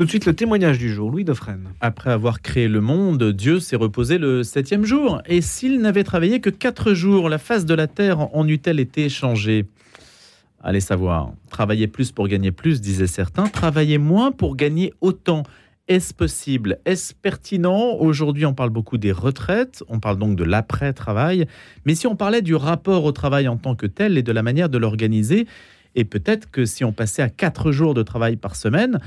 Tout de suite, le témoignage du jour, Louis Dauphren. Après avoir créé le monde, Dieu s'est reposé le septième jour. Et s'il n'avait travaillé que quatre jours, la face de la terre en eût-elle été changée? Allez savoir. Travailler plus pour gagner plus, disaient certains. Travailler moins pour gagner autant. Est-ce possible? Est-ce pertinent? Aujourd'hui, on parle beaucoup des retraites, on parle donc de l'après-travail. Mais si on parlait du rapport au travail en tant que tel et de la manière de l'organiser, et peut-être que si on passait à quatre jours de travail par semaine,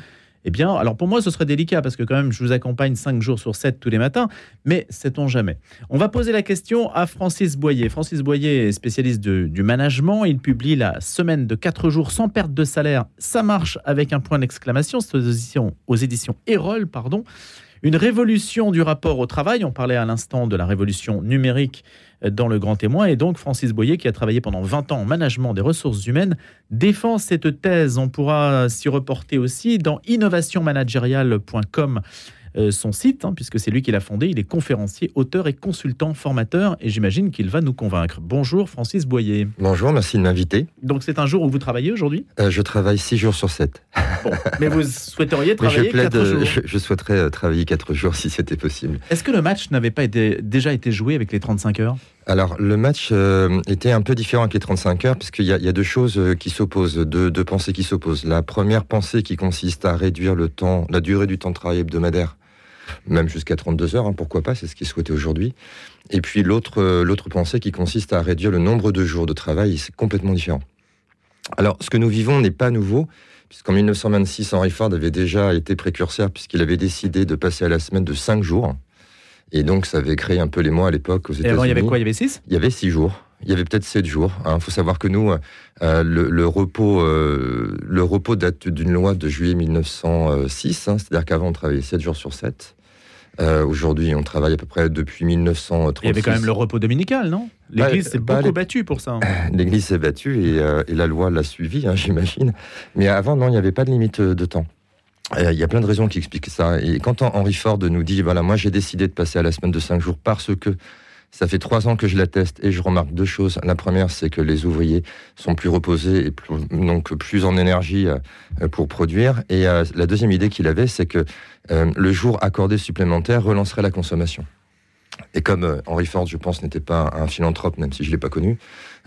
eh bien, alors pour moi, ce serait délicat parce que quand même, je vous accompagne 5 jours sur 7 tous les matins, mais sait-on jamais. On va poser la question à Francis Boyer. Francis Boyer est spécialiste du management. Il publie la semaine de 4 jours sans perte de salaire. Ça marche avec un point d'exclamation. C'est aux éditions, aux Erol, pardon. Une révolution du rapport au travail. On parlait à l'instant de la révolution numérique dans le Grand Témoin. Et donc, Francis Boyer, qui a travaillé pendant 20 ans en management des ressources humaines, défend cette thèse. On pourra s'y reporter aussi dans innovationmanagériale.com. Euh, son site, hein, puisque c'est lui qui l'a fondé. Il est conférencier, auteur et consultant formateur, et j'imagine qu'il va nous convaincre. Bonjour Francis Boyer. Bonjour, merci de m'inviter. Donc c'est un jour où vous travaillez aujourd'hui? Euh, Je travaille 6 jours sur 7. mais vous souhaiteriez travailler 4 euh, jours? je, je, souhaiterais travailler 4 jours si c'était possible. Est-ce que le match n'avait pas été, déjà été joué avec les 35 heures? Alors, le match euh, était un peu différent avec les 35 heures, puisqu'il y, y, a deux choses qui s'opposent, deux, pensées qui s'opposent. La première pensée qui consiste à réduire la durée du temps de travail hebdomadaire même jusqu'à 32 heures, hein, pourquoi pas, c'est ce qui est souhaité aujourd'hui. Et puis l'autre, euh, l'autre pensée qui consiste à réduire le nombre de jours de travail, c'est complètement différent. Alors, ce que nous vivons n'est pas nouveau, puisqu'en 1926, Henry Ford avait déjà été précurseur, puisqu'il avait décidé de passer à la semaine de 5 jours. Et donc, ça avait créé un peu les mois à l'époque aux États-Unis. Et avant, il y avait quoi? Il y avait 6 Il y avait 6 jours. Il y avait peut-être 7 jours. Il hein. faut savoir que nous, euh, le, le, repos, euh, le repos date d'une loi de juillet 1906, hein, c'est-à-dire qu'avant, on travaillait 7 jours sur 7. Euh, Aujourd'hui, on travaille à peu près depuis 1936. Il y avait quand même le repos dominical, non? L'Église s'est bah, beaucoup battue pour ça. Hein. L'Église s'est battue et, et, la loi l'a suivi, hein, j'imagine. Mais avant, non, il n'y avait pas de limite de temps. Euh, il y a plein de raisons qui expliquent ça. Et quand Henry Ford nous dit, voilà, moi j'ai décidé de passer à la semaine de 5 jours parce que ça fait trois ans que je la teste et je remarque deux choses. La première, c'est que les ouvriers sont plus reposés et plus, donc plus en énergie euh, pour produire. Et euh, la deuxième idée qu'il avait, c'est que euh, le jour accordé supplémentaire relancerait la consommation. Et comme Henry Ford, je pense, n'était pas un philanthrope, même si je l'ai pas connu,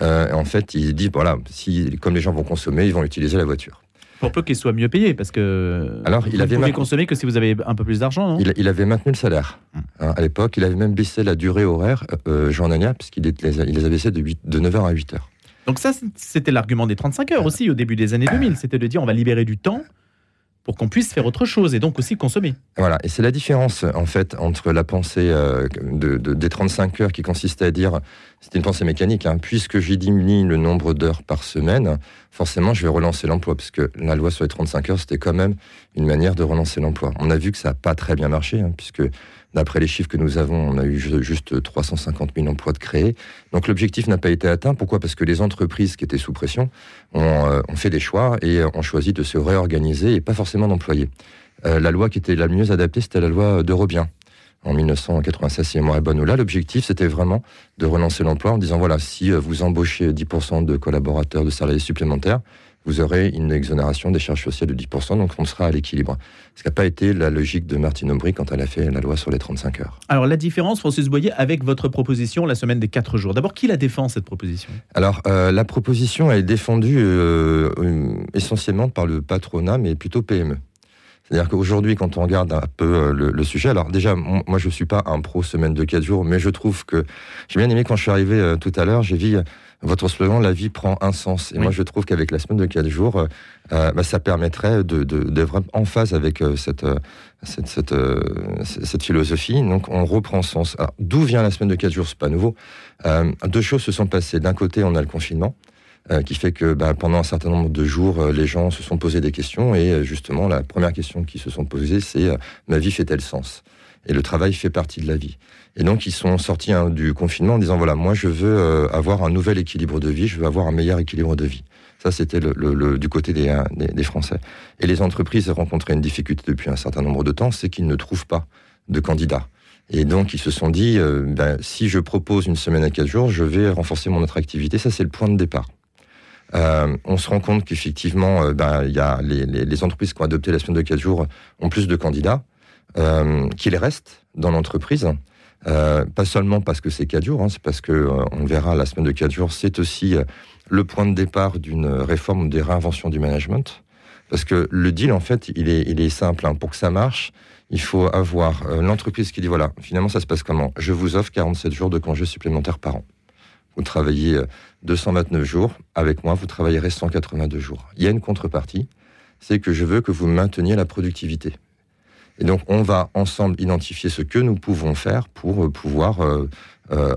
en fait, il dit voilà, si comme les gens vont consommer, ils vont utiliser la voiture. Pour peu qu'il soit mieux payé, parce que Alors, vous il avait ne pouvez consommer que si vous avez un peu plus d'argent, il, il, avait maintenu le salaire. Hum. Hein, à l'époque, il avait même baissé la durée horaire, euh, Jean Nania, puisqu'il les, il les avait baissés de, 8, de 9h à 8h. Donc ça, c'était l'argument des 35 heures aussi, au début des années 2000. C'était de dire, on va libérer du temps pour qu'on puisse faire autre chose et donc aussi consommer. Voilà, et c'est la différence en fait entre la pensée euh, de, de, des 35 heures qui consistait à dire, c'était une pensée mécanique, hein, puisque j'ai diminué le nombre d'heures par semaine, forcément je vais relancer l'emploi, parce que la loi sur les 35 heures, c'était quand même une manière de relancer l'emploi. On a vu que ça n'a pas très bien marché, hein, puisque D'après les chiffres que nous avons, on a eu juste 350 000 emplois de créés. Donc l'objectif n'a pas été atteint. Pourquoi? Parce que les entreprises qui étaient sous pression ont, euh, fait des choix et ont choisi de se réorganiser et pas forcément d'employer. Euh, la loi qui était la mieux adaptée, c'était la loi d'Eurobien en 1996, si mémoire est bonne. Là, l'objectif, c'était vraiment de relancer l'emploi en disant, voilà, si euh, vous embauchez 10% de collaborateurs, de salariés supplémentaires, vous aurez une exonération des charges sociales de 10%, donc on sera à l'équilibre. Ce qui n'a pas été la logique de Martine Aubry quand elle a fait la loi sur les 35 heures. Alors la différence, Francis Boyer, avec votre proposition, la semaine des 4 jours. D'abord, qui la défend, cette proposition? Alors, euh, la proposition est défendue euh, essentiellement par le patronat, mais plutôt PME. C'est-à-dire qu'aujourd'hui, quand on regarde un peu euh, le, le, sujet, alors déjà, moi je suis pas un pro semaine de 4 jours, mais je trouve que j'ai bien aimé quand je suis arrivé euh, tout à l'heure, j'ai vu votre slogan La vie prend un sens. Et oui. moi je trouve qu'avec la semaine de 4 jours, euh, euh, bah, ça permettrait de, de, d'être en phase avec euh, cette, cette, cette, cette, philosophie. Donc on reprend sens. Alors, d'où vient la semaine de 4 jours C'est pas nouveau. deux choses se sont passées. D'un côté, on a le confinement. Qui fait que bah, pendant un certain nombre de jours, les gens se sont posés des questions et justement la première question qui se sont posées, c'est ma vie fait-elle sens? Et le travail fait partie de la vie. Et donc ils sont sortis hein, du confinement en disant voilà moi je veux avoir un nouvel équilibre de vie, je veux avoir un meilleur équilibre de vie. Ça c'était le, le, le, du côté des, des, des Français. Et les entreprises rencontraient une difficulté depuis un certain nombre de temps, c'est qu'ils ne trouvent pas de candidats. Et donc, ils se sont dit, euh, ben, si je propose une semaine à quatre jours, je vais renforcer mon attractivité. Ça, c'est le point de départ. Euh, on se rend compte qu'effectivement, euh, ben, y a les, les, les, entreprises qui ont adopté la semaine de 4 jours ont plus de candidats, euh, qu'ils restent dans l'entreprise. Euh, pas seulement parce que c'est 4 jours, hein, c'est parce que euh, on verra la semaine de 4 jours, c'est aussi le point de départ d'une réforme ou des réinventions du management. Parce que le deal, en fait, il est, il est simple. Hein. Pour que ça marche, il faut avoir l'entreprise qui dit voilà, finalement, ça se passe comment? Je vous offre 47 jours de congés supplémentaires par an. Vous travaillez 229 jours. Avec moi, vous travaillerez 182 jours. Il y a une contrepartie, c'est que je veux que vous mainteniez la productivité. Et donc, on va ensemble identifier ce que nous pouvons faire pour euh, pouvoir euh, euh,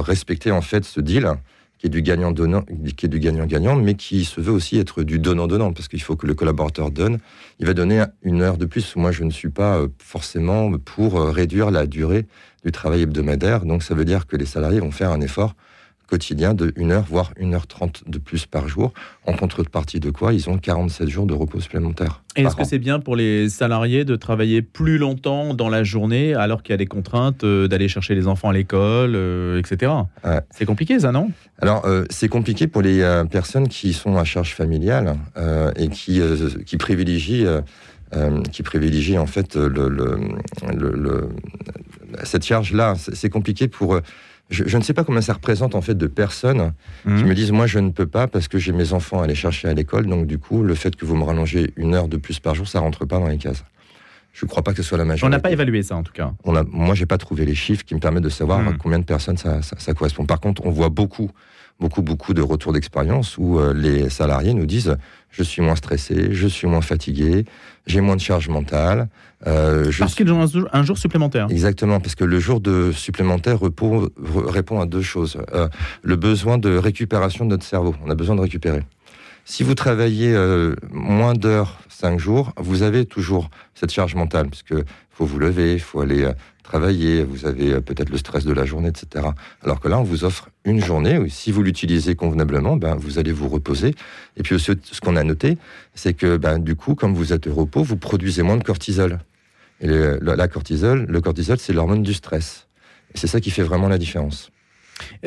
respecter en fait ce deal qui est du gagnant-donnant, qui est du gagnant-gagnant, mais qui se veut aussi être du donnant-donnant, parce qu'il faut que le collaborateur donne. Il va donner une heure de plus. Moi, je ne suis pas forcément pour réduire la durée du travail hebdomadaire. Donc, ça veut dire que les salariés vont faire un effort quotidien de 1 heure, voire 1 heure 30 de plus par jour. En contrepartie de quoi Ils ont 47 jours de repos supplémentaires. Est-ce que c'est bien pour les salariés de travailler plus longtemps dans la journée alors qu'il y a des contraintes euh, d'aller chercher les enfants à l'école, euh, etc. C'est compliqué ça, non? Alors, euh, c'est compliqué pour les personnes qui sont à charge familiale et qui, qui privilégient... qui privilégie en fait le, le, cette charge-là. C'est compliqué pour je, ne sais pas combien ça représente en fait de personnes qui mhm. me disent moi je ne peux pas parce que j'ai mes enfants à aller chercher à l'école donc du coup le fait que vous me rallongez une heure de plus par jour ça rentre pas dans les cases. Je ne crois pas que ce soit la majorité. On n'a pas évalué ça en tout cas. On a, moi j'ai pas trouvé les chiffres qui me permettent de savoir mhm. combien de personnes ça, ça, correspond. Par contre on voit beaucoup beaucoup beaucoup de retours d'expérience où euh, les salariés nous disent je suis moins stressé, je suis moins fatigué, j'ai moins de charge mentale. Euh, parce qu'ils ont un jour, supplémentaire. Exactement, parce que le jour de supplémentaire répond, répond à deux choses. Euh, le besoin de récupération de notre cerveau. On a besoin de récupérer. Si vous travaillez euh, moins d'heures, cinq jours, vous avez toujours cette charge mentale, parce que faut vous lever, il faut aller travailler, vous avez peut-être le stress de la journée, etc. Alors que là, on vous offre une journée, où, si vous l'utilisez convenablement, ben, vous allez vous reposer. Et puis ce, qu'on a noté, c'est que ben, du coup, comme vous êtes au repos, vous produisez moins de cortisol. Et la cortisol, le cortisol, c'est l'hormone du stress. Et c'est ça qui fait vraiment la différence.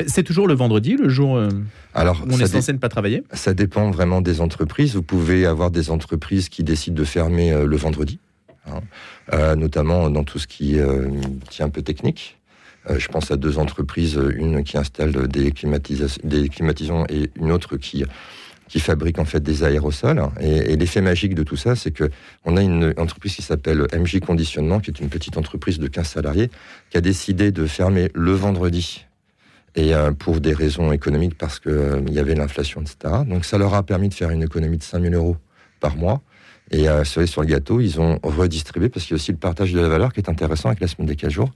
C'est toujours le vendredi, le jour euh, Alors, où on est censé ne pas travailler? Ça dépend vraiment des entreprises. Vous pouvez avoir des entreprises qui décident de fermer euh, le vendredi, hein. euh, notamment dans tout ce qui est un peu technique. je pense à deux entreprises, une qui installe des, climatisants et une autre qui qui fabrique en fait des aérosols. Et, l'effet magique de tout ça, c'est que on a une entreprise qui s'appelle MJ Conditionnement, qui est une petite entreprise de 15 salariés, qui a décidé de fermer le vendredi. Et euh, pour des raisons économiques, parce qu'il euh, y avait l'inflation, etc. Donc ça leur a permis de faire une économie de 5000 euros par mois. Et euh, sur le gâteau, ils ont redistribué, parce qu'il y a aussi le partage de la valeur qui est intéressant avec la semaine des 4 jours.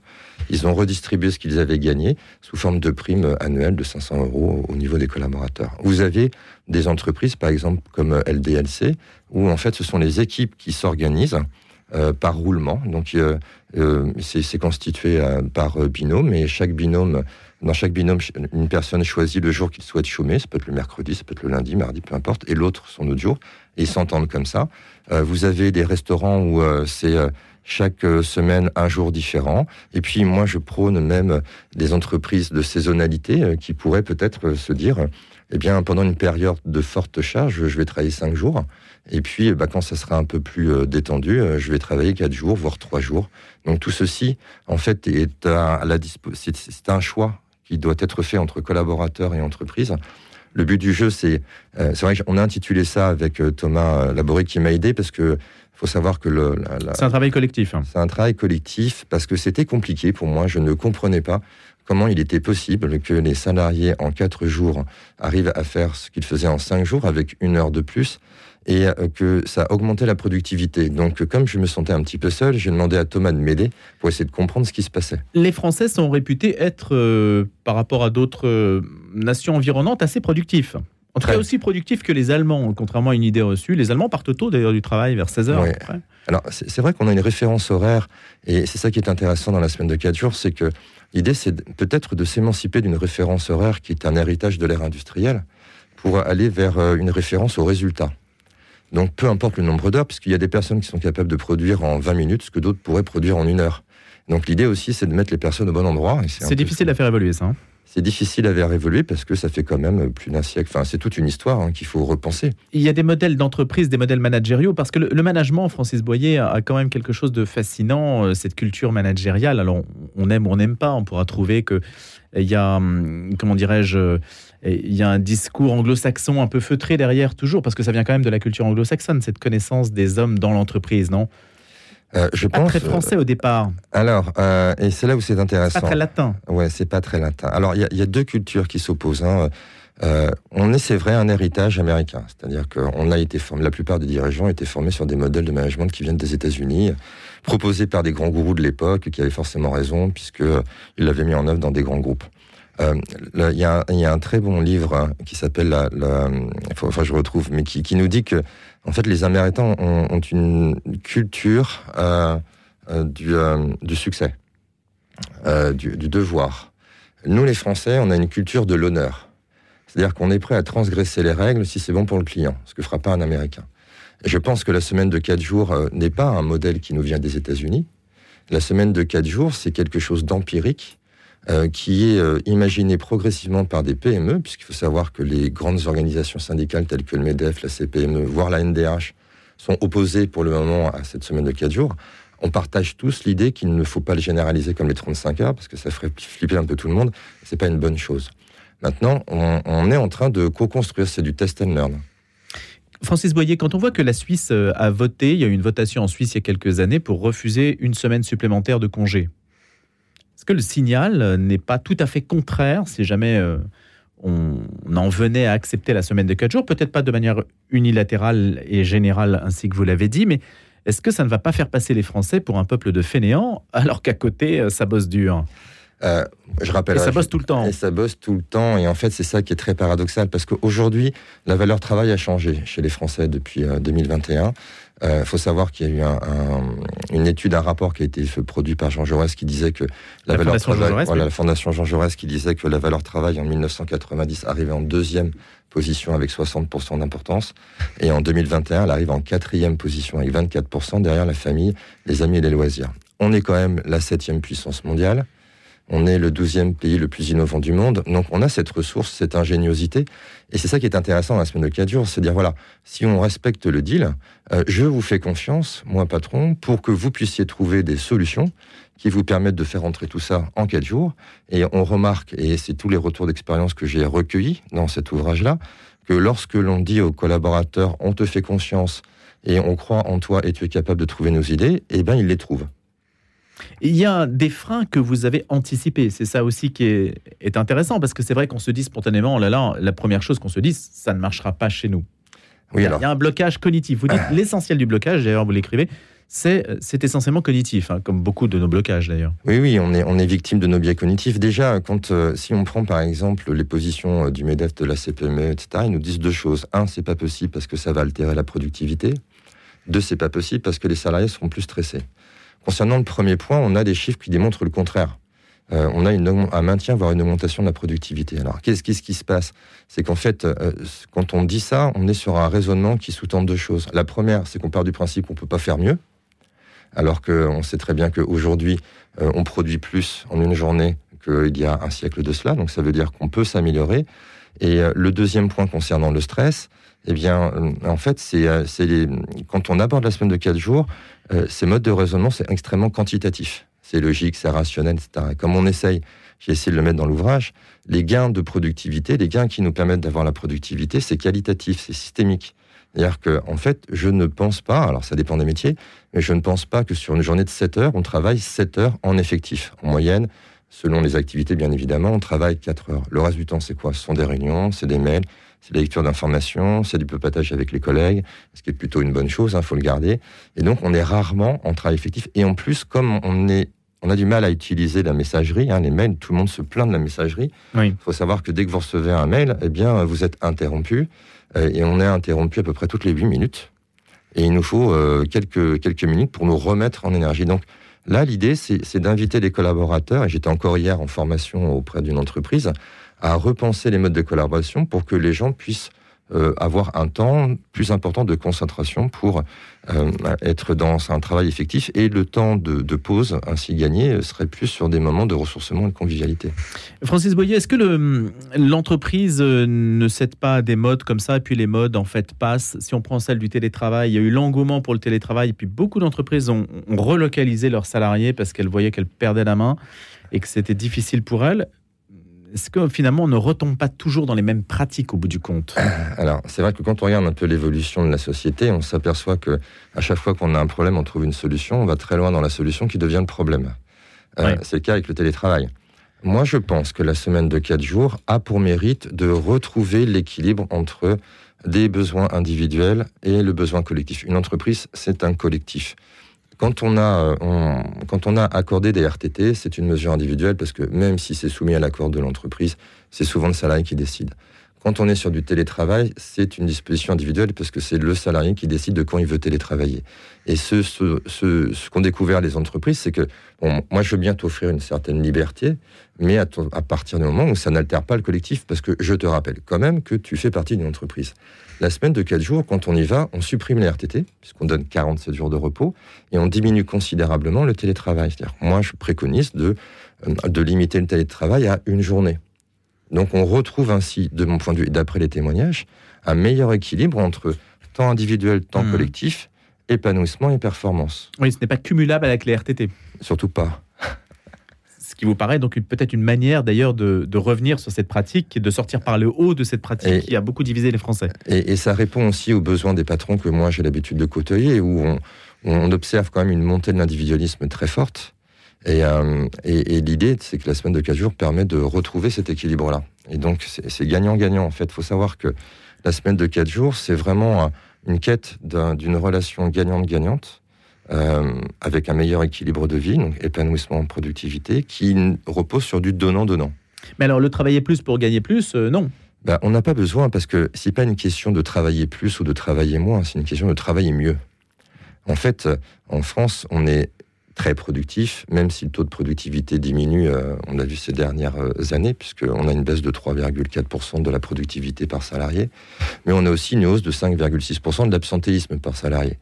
Ils ont redistribué ce qu'ils avaient gagné sous forme de prime annuelle de 500 euros au niveau des collaborateurs. Vous avez des entreprises, par exemple, comme LDLC, où en fait, ce sont les équipes qui s'organisent euh, par roulement. Donc, euh, euh c'est constitué euh, par binôme, et chaque binôme dans chaque binôme, une personne choisit le jour qu'il souhaite chômer. Ça peut être le mercredi, ça peut être le lundi, mardi, peu importe. Et l'autre, son autre jour. Et ils s'entendent comme ça. Euh, vous avez des restaurants où euh, c'est euh, chaque semaine un jour différent. Et puis moi, je prône même des entreprises de saisonnalité qui pourraient peut-être se dire, eh bien, pendant une période de forte charge, je vais travailler cinq jours. Et puis, bah, quand ça sera un peu plus détendu, je vais travailler quatre jours, voire trois jours. Donc tout ceci, en fait, est à la c'est un choix qui doit être fait entre collaborateurs et entreprises. Le but du jeu, c'est, euh, c'est vrai qu'on a intitulé ça avec euh, Thomas euh, Laboré qui m'a aidé parce que faut savoir que le, c'est un travail collectif. Hein. C'est un travail collectif parce que c'était compliqué pour moi. Je ne comprenais pas comment il était possible que les salariés en quatre jours arrivent à faire ce qu'ils faisaient en cinq jours avec une heure de plus et euh, que ça augmentait la productivité. Donc, comme je me sentais un petit peu seul, j'ai demandé à Thomas de m'aider pour essayer de comprendre ce qui se passait. Les Français sont réputés être, euh, par rapport à d'autres euh, nations environnantes, assez productifs. En tout cas, aussi productifs que les Allemands, contrairement à une idée reçue. Les Allemands partent tôt d'ailleurs du travail, vers 16 heures. Alors, c'est vrai qu'on a une référence horaire, et c'est ça qui est intéressant dans la semaine de 4 jours, c'est que l'idée, c'est peut-être de s'émanciper d'une référence horaire qui est un héritage de l'ère industrielle pour aller vers une référence au résultat. Donc peu importe le nombre d'heures, puisqu'il y a des personnes qui sont capables de produire en 20 minutes ce que d'autres pourraient produire en une heure. Donc l'idée aussi, c'est de mettre les personnes au bon endroit. C'est difficile à faire évoluer ça. Hein. C'est difficile à faire évoluer parce que ça fait quand même plus d'un siècle. Enfin, c'est toute une histoire hein, qu'il faut repenser. Il y a des modèles d'entreprise, des modèles managériaux, parce que le, management, Francis Boyer, a quand même quelque chose de fascinant, euh, cette culture managériale. Alors, on aime ou on n'aime pas, on pourra trouver que il y a, hum, comment dirais-je, il y a un discours anglo-saxon un peu feutré derrière toujours, parce que ça vient quand même de la culture anglo-saxonne, cette connaissance des hommes dans l'entreprise, non? Euh, je pense, très français au départ. Alors, euh, et c'est là où c'est intéressant. Pas très latin. Ouais, c'est pas très latin. Alors, il y, a deux cultures qui s'opposent. Hein. Euh, on est, c'est vrai, un héritage américain. C'est-à-dire qu'on a été formé, la plupart des dirigeants ont été formés sur des modèles de management qui viennent des États-Unis, proposés par des grands gourous de l'époque, qui avaient forcément raison, puisqu'ils l'avaient mis en œuvre dans des grands groupes. Il y, a un très bon livre hein, qui s'appelle la, enfin je retrouve, mais qui, nous dit que en fait, les Américains ont, une culture euh, euh, euh, du, succès, du, devoir. Nous, les Français, on a une culture de l'honneur. C'est-à-dire qu'on est prêt à transgresser les règles si c'est bon pour le client, ce que fera pas un Américain. je pense que la semaine de 4 jours n'est pas un modèle qui nous vient des États-Unis. La semaine de 4 jours, c'est quelque chose d'empirique euh, qui est euh, imaginé progressivement par des PME, puisqu'il faut savoir que les grandes organisations syndicales telles que le MEDEF, la CPME, voire la NDH, sont opposées pour le moment à cette semaine de 4 jours. On partage tous l'idée qu'il ne faut pas le généraliser comme les 35 heures, parce que ça ferait flipper un peu tout le monde. C'est pas une bonne chose. Maintenant, on, on est en train de co-construire, c'est du test and learn. Francis Boyer, quand on voit que la Suisse euh, a voté, il y a eu une votation en Suisse il y a quelques années pour refuser une semaine supplémentaire de congé est-ce que le signal n'est pas tout à fait contraire si jamais euh, on en venait à accepter la semaine de 4 jours, peut-être pas de manière unilatérale et générale ainsi que vous l'avez dit, mais est-ce que ça ne va pas faire passer les Français pour un peuple de fainéants alors qu'à côté, euh, ça bosse dur? Euh, je rappelle. Et ça bosse tout le temps. Et ça bosse tout le temps. Et en fait, c'est ça qui est très paradoxal parce qu'aujourd'hui, la valeur travail a changé chez les Français depuis 2021. Il euh, faut savoir qu'il y a eu un, une étude, un rapport qui a été produit par Jean Jaurès qui disait que la, valeur travail, voilà, la fondation Jean Jaurès qui disait que la valeur travail en 1990 arrivait en deuxième position avec 60% d'importance et en 2021 elle arrive en quatrième position avec 24% derrière la famille, les amis et les loisirs. On est quand même la septième puissance mondiale. On est le douzième pays le plus innovant du monde. Donc on a cette ressource, cette ingéniosité. Et c'est ça qui est intéressant dans la semaine de 4 jours, c'est dire, voilà, si on respecte le deal, euh, je vous fais confiance, moi patron, pour que vous puissiez trouver des solutions qui vous permettent de faire entrer tout ça en 4 jours. Et on remarque, et c'est tous les retours d'expérience que j'ai recueillis dans cet ouvrage-là, que lorsque l'on dit aux collaborateurs, on te fait confiance et on croit en toi et tu es capable de trouver nos idées, eh bien, ils les trouvent. Il y a des freins que vous avez anticipés. C'est ça aussi qui est, intéressant parce que c'est vrai qu'on se dit spontanément, oh là là, la première chose qu'on se dit, ça ne marchera pas chez nous. Oui, il, y a, un blocage cognitif. Vous dites l'essentiel du blocage, d'ailleurs vous l'écrivez, c'est, essentiellement cognitif, hein, comme beaucoup de nos blocages d'ailleurs. Oui, oui, on est, on est victime de nos biais cognitifs. Déjà, quand, euh, si on prend par exemple les positions euh, du MEDEF, de la CPME, etc., ils nous disent deux choses. Un, c'est pas possible parce que ça va altérer la productivité. Deux, c'est pas possible parce que les salariés seront plus stressés. Concernant le premier point, on a des chiffres qui démontrent le contraire. Euh, on a un maintien, voire une augmentation de la productivité. Alors, qu'est-ce qui, se passe? C'est qu'en fait, euh, quand on dit ça, on est sur un raisonnement qui sous-tend deux choses. La première, c'est qu'on part du principe qu'on ne peut pas faire mieux, alors qu'on sait très bien qu'aujourd'hui, euh, on produit plus en une journée qu'il y a un siècle de cela. Donc, ça veut dire qu'on peut s'améliorer. Et le deuxième point concernant le stress, eh bien, en fait, c'est quand on aborde la semaine de quatre jours, euh, ces modes de raisonnement, c'est extrêmement quantitatif. C'est logique, c'est rationnel, etc. comme on essaye, j'ai essayé de le mettre dans l'ouvrage, les gains de productivité, les gains qui nous permettent d'avoir la productivité, c'est qualitatif, c'est systémique. C'est-à-dire que, en fait, je ne pense pas, alors ça dépend des métiers, mais je ne pense pas que sur une journée de 7 heures, on travaille 7 heures en effectif. En moyenne, selon les activités, bien évidemment, on travaille 4 heures. Le reste du temps, c'est quoi? Ce sont des réunions, c'est des mails, c'est la lecture d'informations, c'est du papatage avec les collègues, ce qui est plutôt une bonne chose, il hein, faut le garder. Et donc, on est rarement en travail effectif. Et en plus, comme on est on a du mal à utiliser la messagerie, hein, les mails, tout le monde se plaint de la messagerie. Il faut savoir que dès que vous recevez un mail, eh bien, vous êtes interrompu, euh, et on est interrompu à peu près toutes les 8 minutes. Et il nous faut euh, quelques, quelques minutes pour nous remettre en énergie. Donc là, l'idée, c'est d'inviter les collaborateurs, et j'étais encore hier en formation auprès d'une entreprise, à repenser les modes de collaboration pour que les gens puissent euh, avoir un temps plus important de concentration pour euh, être dans un travail effectif. Et le temps de, pause ainsi gagné serait plus sur des moments de ressourcement et de convivialité. Francis Boyer, est-ce que l'entreprise ne cède pas à des modes comme ça et puis les modes en fait passent? Si on prend celle du télétravail, il y a eu l'engouement pour le télétravail et puis beaucoup d'entreprises ont relocalisé leurs salariés parce qu'elles voyaient qu'elles perdaient la main et que c'était difficile pour elles est-ce que finalement on ne retombe pas toujours dans les mêmes pratiques au bout du compte? Alors c'est vrai que quand on regarde un peu l'évolution de la société, on s'aperçoit que à chaque fois qu'on a un problème, on trouve une solution, on va très loin dans la solution qui devient le problème. Euh, c'est le cas avec le télétravail. Moi, je pense que la semaine de 4 jours a pour mérite de retrouver l'équilibre entre des besoins individuels et le besoin collectif. Une entreprise, c'est un collectif. Quand on, a, euh, quand on a accordé des RTT, c'est une mesure individuelle parce que même si c'est soumis à l'accord de l'entreprise, c'est souvent le salarié qui décide. Quand on est sur du télétravail, c'est une disposition individuelle parce que c'est le salarié qui décide de quand il veut télétravailler. Et ce, ce, ce, ce qu'ont découvert les entreprises, c'est que bon, moi, je veux bien t'offrir une certaine liberté, mais à, à, partir du moment où ça n'altère pas le collectif, parce que je te rappelle quand même que tu fais partie d'une entreprise. La semaine de 4 jours, quand on y va, on supprime les RTT, puisqu'on donne 47 jours de repos, et on diminue considérablement le télétravail. C'est-à-dire, moi, je préconise de, euh, de limiter le télétravail à une journée. Donc, on retrouve ainsi, de mon point de vue, et d'après les témoignages, un meilleur équilibre entre temps individuel, temps mmh. collectif, épanouissement et performance. Oui, ce n'est pas cumulable avec les RTT. Surtout pas ce qui vous paraît donc peut-être une manière d'ailleurs de, de, revenir sur cette pratique et de sortir par le haut de cette pratique et, qui a beaucoup divisé les Français. Et, et, ça répond aussi aux besoins des patrons que moi j'ai l'habitude de côtoyer, où on, on, observe quand même une montée de l'individualisme très forte. Et, euh, et, et l'idée, c'est que la semaine de 4 jours permet de retrouver cet équilibre-là. Et donc, c'est gagnant-gagnant, en fait. Il faut savoir que la semaine de 4 jours, c'est vraiment une quête d'une un, relation gagnante-gagnante euh, avec un meilleur équilibre de vie, donc épanouissement, productivité, qui repose sur du donnant-donnant. Mais alors, le travailler plus pour gagner plus, euh, non ben, On n'a pas besoin, parce que c'est pas une question de travailler plus ou de travailler moins, c'est une question de travailler mieux. En fait, en France, on est très productif, même si le taux de productivité diminue, euh, on l'a vu ces dernières euh, années, puisqu'on a une baisse de 3,4% de la productivité par salarié, mais on a aussi une hausse de 5,6% de l'absentéisme par salarié.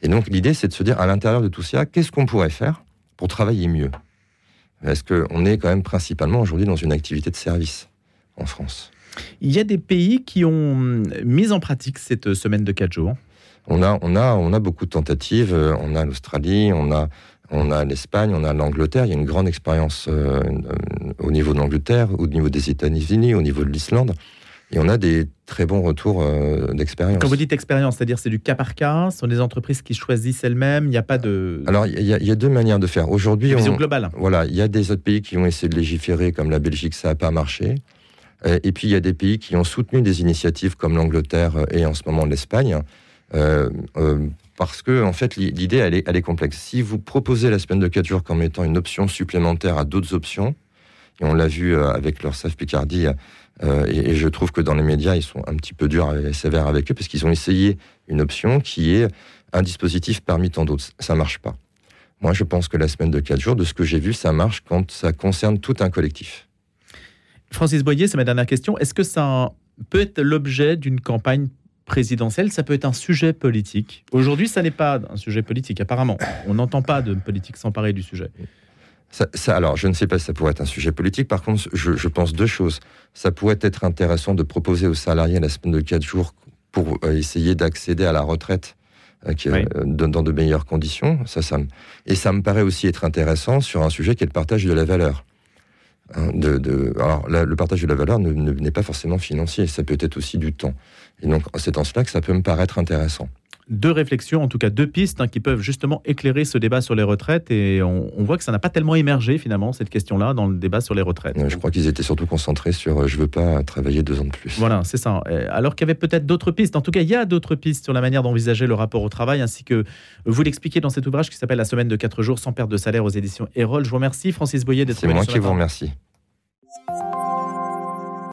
Et donc l'idée, c'est de se dire, à l'intérieur de tout ça, qu'est-ce qu'on pourrait faire pour travailler mieux? Est-ce qu'on est quand même principalement aujourd'hui dans une activité de service en France? Il y a des pays qui ont mis en pratique cette semaine de 4 jours on a, on, a, on a beaucoup de tentatives. On a l'Australie, on a, on a l'Espagne, on a l'Angleterre. Il y a une grande expérience euh, au niveau de l'Angleterre, au niveau des États-Unis, au niveau de l'Islande. Et on a des très bons retours euh, d'expérience. Quand vous dites expérience, c'est-à-dire c'est du cas par cas, ce sont des entreprises qui choisissent elles-mêmes, il n'y a pas de... Alors il y, y, a deux manières de faire. Aujourd'hui, vision on, globale. Voilà, il y a des autres pays qui ont essayé de légiférer, comme la Belgique, ça n'a pas marché. Et puis il y a des pays qui ont soutenu des initiatives comme l'Angleterre et en ce moment l'Espagne. Euh, euh, parce que en fait l'idée elle est, complexe. Si vous proposez la semaine de 4 jours comme étant une option supplémentaire à d'autres options, et on l'a vu euh, avec leur SAF Picardie, euh, et, je trouve que dans les médias ils sont un petit peu durs et sévères avec eux parce qu'ils ont essayé une option qui est un dispositif parmi tant d'autres. Ça marche pas. Moi je pense que la semaine de 4 jours, de ce que j'ai vu, ça marche quand ça concerne tout un collectif. Francis Boyer, c'est ma dernière question. Est-ce que ça peut être l'objet d'une campagne présidentielle, ça peut être un sujet politique. Aujourd'hui, ça n'est pas un sujet politique, apparemment. On n'entend pas de politique s'emparer du sujet. Ça, ça, alors, je ne sais pas si ça pourrait être un sujet politique. Par contre, je, je, pense deux choses. Ça pourrait être intéressant de proposer aux salariés la semaine de 4 jours pour euh, essayer d'accéder à la retraite euh, qui, oui. euh, dans de meilleures conditions. Ça, ça me... Et ça me paraît aussi être intéressant sur un sujet qui est le partage de la valeur. De, alors, le partage de la valeur ne, ne n'est pas forcément financier, ça peut être aussi du temps. Et donc, c'est en cela que ça peut me paraître intéressant. Deux réflexions, en tout cas deux pistes hein, qui peuvent justement éclairer ce débat sur les retraites. Et on, on voit que ça n'a pas tellement émergé finalement, cette question-là, dans le débat sur les retraites. Je crois qu'ils étaient surtout concentrés sur euh, je veux pas travailler deux ans de plus. Voilà, c'est ça. Alors qu'il y avait peut-être d'autres pistes. En tout cas, il y a d'autres pistes sur la manière d'envisager le rapport au travail, ainsi que vous l'expliquez dans cet ouvrage qui s'appelle La semaine de 4 jours sans perte de salaire aux éditions Erol. Je vous remercie, Francis Boyer, d'être venu. C'est moi qui vous remercie.